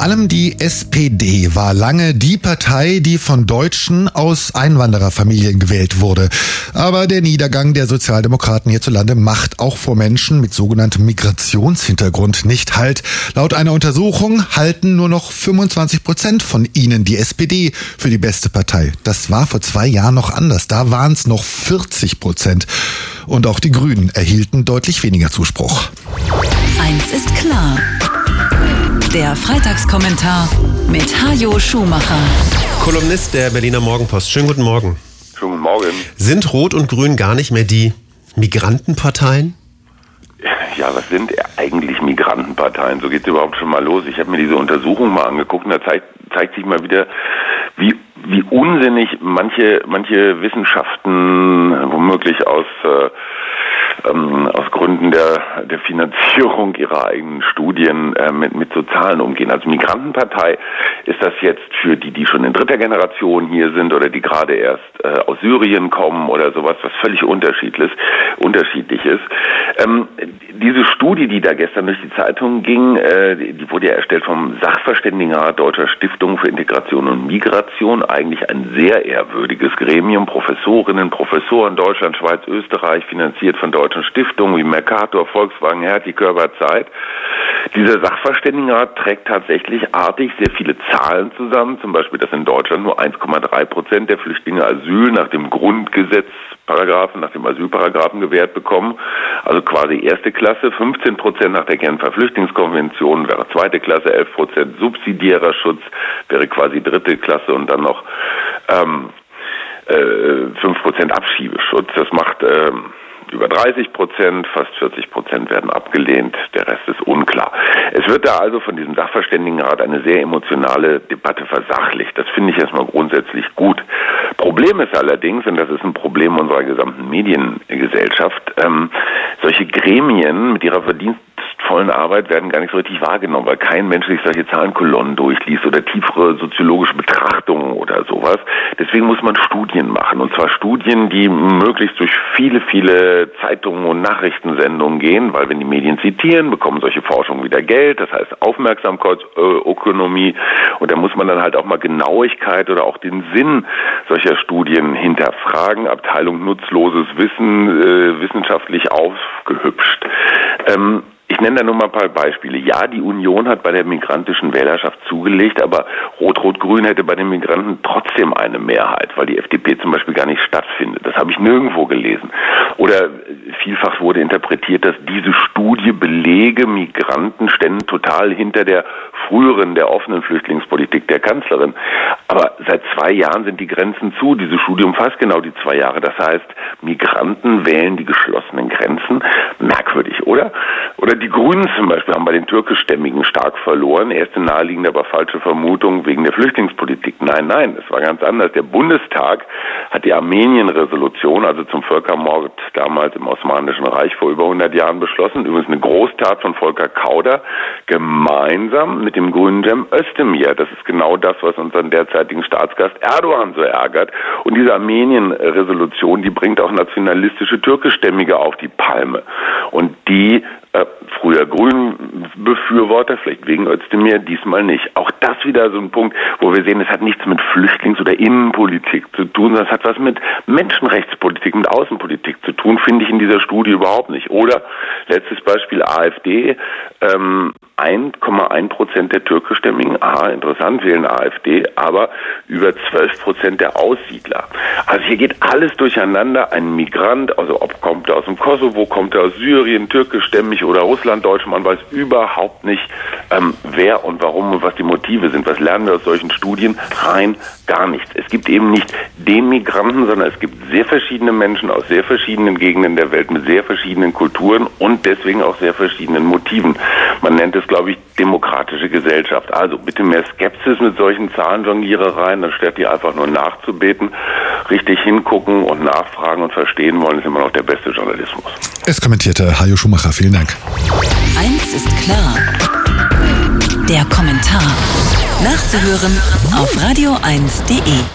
Vor allem die SPD war lange die Partei, die von Deutschen aus Einwandererfamilien gewählt wurde. Aber der Niedergang der Sozialdemokraten hierzulande macht auch vor Menschen mit sogenanntem Migrationshintergrund nicht Halt. Laut einer Untersuchung halten nur noch 25 Prozent von ihnen die SPD für die beste Partei. Das war vor zwei Jahren noch anders. Da waren es noch 40 Prozent. Und auch die Grünen erhielten deutlich weniger Zuspruch. Der Freitagskommentar mit Hajo Schumacher. Kolumnist der Berliner Morgenpost. Schönen guten Morgen. Schönen guten Morgen. Sind Rot und Grün gar nicht mehr die Migrantenparteien? Ja, was sind eigentlich Migrantenparteien? So geht es überhaupt schon mal los. Ich habe mir diese Untersuchung mal angeguckt und da zeigt, zeigt sich mal wieder, wie, wie unsinnig manche, manche Wissenschaften womöglich aus äh, Gründen der, der Finanzierung ihrer eigenen Studien äh, mit, mit so Zahlen umgehen. Also Migrantenpartei ist das jetzt für die, die schon in dritter Generation hier sind oder die gerade erst äh, aus Syrien kommen oder sowas, was völlig unterschiedlich, unterschiedlich ist. Ähm, diese Studie, die da gestern durch die Zeitung ging, äh, die wurde ja erstellt vom Sachverständigenrat Deutscher Stiftung für Integration und Migration, eigentlich ein sehr ehrwürdiges Gremium, Professorinnen, Professoren Deutschland, Schweiz, Österreich, finanziert von deutschen Stiftungen wie Mercator, Volkswagen, Hertie, Körper, Zeit. Dieser Sachverständigenrat trägt tatsächlich artig sehr viele Zahlen zusammen, zum Beispiel, dass in Deutschland nur 1,3 Prozent der Flüchtlinge Asyl nach dem Grundgesetzparagraphen, nach dem Asylparagraphen gewährt bekommen, also quasi erste Klasse, 15 Prozent nach der Genfer Flüchtlingskonvention wäre zweite Klasse, 11 Prozent subsidiärer Schutz wäre quasi dritte Klasse und dann noch ähm, äh, 5 Prozent Abschiebeschutz. Das macht ähm, über 30 Prozent, fast 40 Prozent werden abgelehnt, der Rest ist unklar. Es wird da also von diesem Sachverständigenrat eine sehr emotionale Debatte versachlicht. Das finde ich erstmal grundsätzlich gut. Problem ist allerdings, und das ist ein Problem unserer gesamten Mediengesellschaft, ähm, solche Gremien mit ihrer Verdienst vollen Arbeit werden gar nicht so richtig wahrgenommen, weil kein Mensch sich solche Zahlenkolonnen durchliest oder tiefere soziologische Betrachtungen oder sowas. Deswegen muss man Studien machen. Und zwar Studien, die möglichst durch viele, viele Zeitungen und Nachrichtensendungen gehen, weil wenn die Medien zitieren, bekommen solche Forschungen wieder Geld. Das heißt Aufmerksamkeitsökonomie. Und da muss man dann halt auch mal Genauigkeit oder auch den Sinn solcher Studien hinterfragen. Abteilung nutzloses Wissen äh, wissenschaftlich aufgehübscht. Ähm, ich nenne da nur mal ein paar Beispiele. Ja, die Union hat bei der migrantischen Wählerschaft zugelegt, aber Rot-Rot-Grün hätte bei den Migranten trotzdem eine Mehrheit, weil die FDP zum Beispiel gar nicht stattfindet. Das habe ich nirgendwo gelesen. Oder vielfach wurde interpretiert, dass diese Studie belege, Migranten ständen total hinter der früheren, der offenen Flüchtlingspolitik der Kanzlerin. Aber seit zwei Jahren sind die Grenzen zu. Diese Studie umfasst genau die zwei Jahre. Das heißt, Migranten wählen die geschlossenen Grenzen. Merkwürdig, oder? Oder die Grünen zum Beispiel haben bei den türkischstämmigen stark verloren. Erste naheliegende, aber falsche Vermutung wegen der Flüchtlingspolitik. Nein, nein, es war ganz anders. Der Bundestag hat die Armenien-Resolution, also zum Völkermord damals im Osmanischen Reich vor über 100 Jahren beschlossen. Übrigens eine Großtat von Volker Kauder, gemeinsam mit dem grünen Cem Özdemir. Das ist genau das, was unseren derzeitigen Staatsgast Erdogan so ärgert. Und diese Armenien-Resolution, die bringt auch nationalistische Türkischstämmige auf die Palme. Und die äh, früher Grün-Befürworter, vielleicht wegen Özdemir, diesmal nicht. Auch das wieder so ein Punkt, wo wir sehen, es hat nichts mit Flüchtlings- oder Innenpolitik zu tun, sondern es hat was mit Menschenrechtspolitik, mit Außenpolitik zu tun, finde ich in dieser Studie überhaupt nicht. Oder letztes Beispiel AfD, ähm, 1,1 Prozent der türkischstämmigen, aha, interessant, wählen AfD, aber über 12 Prozent der Aussiedler. Also hier geht alles durcheinander. Ein Migrant, also ob kommt er aus dem Kosovo, kommt er aus Syrien, türkischstämmig oder Russlanddeutsch, man weiß überhaupt nicht, ähm, wer und warum und was die Motive sind. Was lernen wir aus solchen Studien? Rein gar nichts. Es gibt eben nicht den Migranten, sondern es gibt sehr verschiedene Menschen aus sehr verschiedenen Gegenden der Welt mit sehr verschiedenen Kulturen und deswegen auch sehr verschiedenen Motiven. Man nennt es, glaube ich, demokratische Gesellschaft. Also bitte mehr Skepsis mit solchen Zahlenjonglierereien, anstatt die einfach nur nachzubeten. Richtig hingucken und nachfragen und verstehen wollen, ist immer noch der beste Journalismus. Es kommentierte Hajo Schumacher. Vielen Dank. Eins ist klar. Der Kommentar. Nachzuhören auf radio1.de.